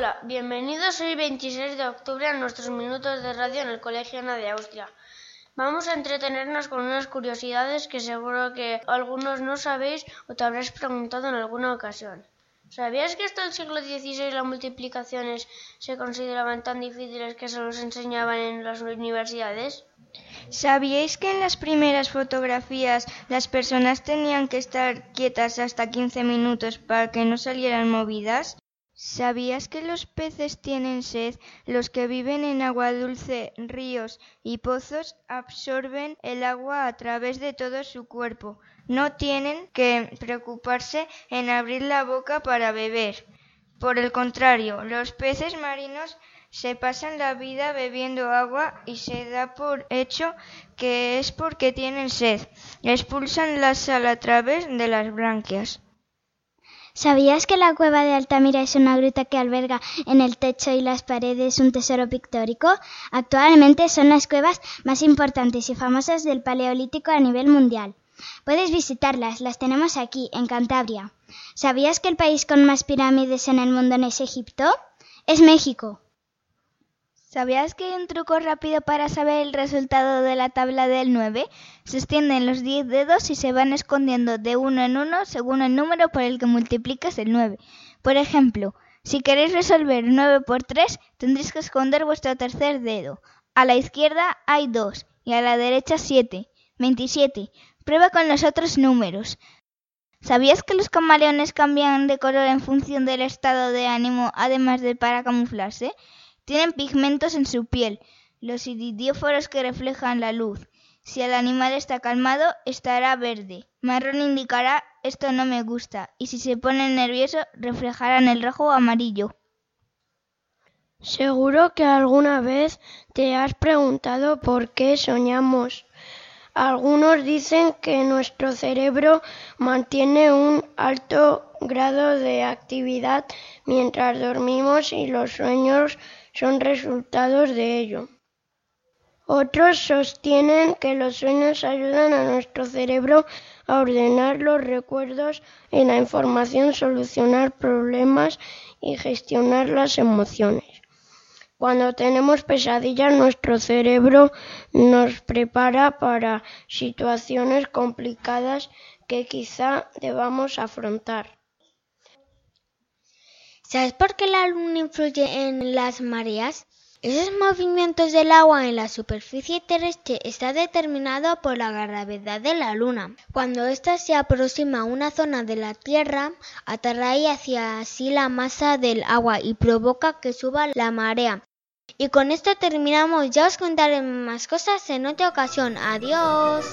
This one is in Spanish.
Hola, bienvenidos hoy 26 de octubre a nuestros minutos de radio en el Colegio Ana de Austria. Vamos a entretenernos con unas curiosidades que seguro que algunos no sabéis o te habrás preguntado en alguna ocasión. ¿Sabías que hasta el siglo XVI las multiplicaciones se consideraban tan difíciles que se los enseñaban en las universidades? ¿Sabíais que en las primeras fotografías las personas tenían que estar quietas hasta 15 minutos para que no salieran movidas? ¿Sabías que los peces tienen sed? Los que viven en agua dulce, ríos y pozos absorben el agua a través de todo su cuerpo. No tienen que preocuparse en abrir la boca para beber. Por el contrario, los peces marinos se pasan la vida bebiendo agua y se da por hecho que es porque tienen sed. Expulsan la sal a través de las branquias. ¿Sabías que la cueva de Altamira es una gruta que alberga en el techo y las paredes un tesoro pictórico? Actualmente son las cuevas más importantes y famosas del Paleolítico a nivel mundial. Puedes visitarlas, las tenemos aquí, en Cantabria. ¿Sabías que el país con más pirámides en el mundo no es Egipto? Es México. ¿Sabías que hay un truco rápido para saber el resultado de la tabla del 9? Se extienden los 10 dedos y se van escondiendo de uno en uno según el número por el que multiplicas el 9. Por ejemplo, si queréis resolver 9 por 3, tendréis que esconder vuestro tercer dedo. A la izquierda hay 2 y a la derecha 7. 27. Prueba con los otros números. ¿Sabías que los camaleones cambian de color en función del estado de ánimo, además de para camuflarse? Tienen pigmentos en su piel, los iridióforos que reflejan la luz. Si el animal está calmado, estará verde. Marrón indicará esto no me gusta. Y si se pone nervioso, reflejarán el rojo o amarillo. Seguro que alguna vez te has preguntado por qué soñamos. Algunos dicen que nuestro cerebro mantiene un alto grado de actividad mientras dormimos y los sueños son resultados de ello. Otros sostienen que los sueños ayudan a nuestro cerebro a ordenar los recuerdos y la información, solucionar problemas y gestionar las emociones. Cuando tenemos pesadillas, nuestro cerebro nos prepara para situaciones complicadas que quizá debamos afrontar. ¿Sabes por qué la luna influye en las mareas? Esos movimientos del agua en la superficie terrestre está determinado por la gravedad de la luna. Cuando ésta se aproxima a una zona de la Tierra, atrae hacia sí la masa del agua y provoca que suba la marea. Y con esto terminamos. Ya os contaré más cosas en otra ocasión. Adiós.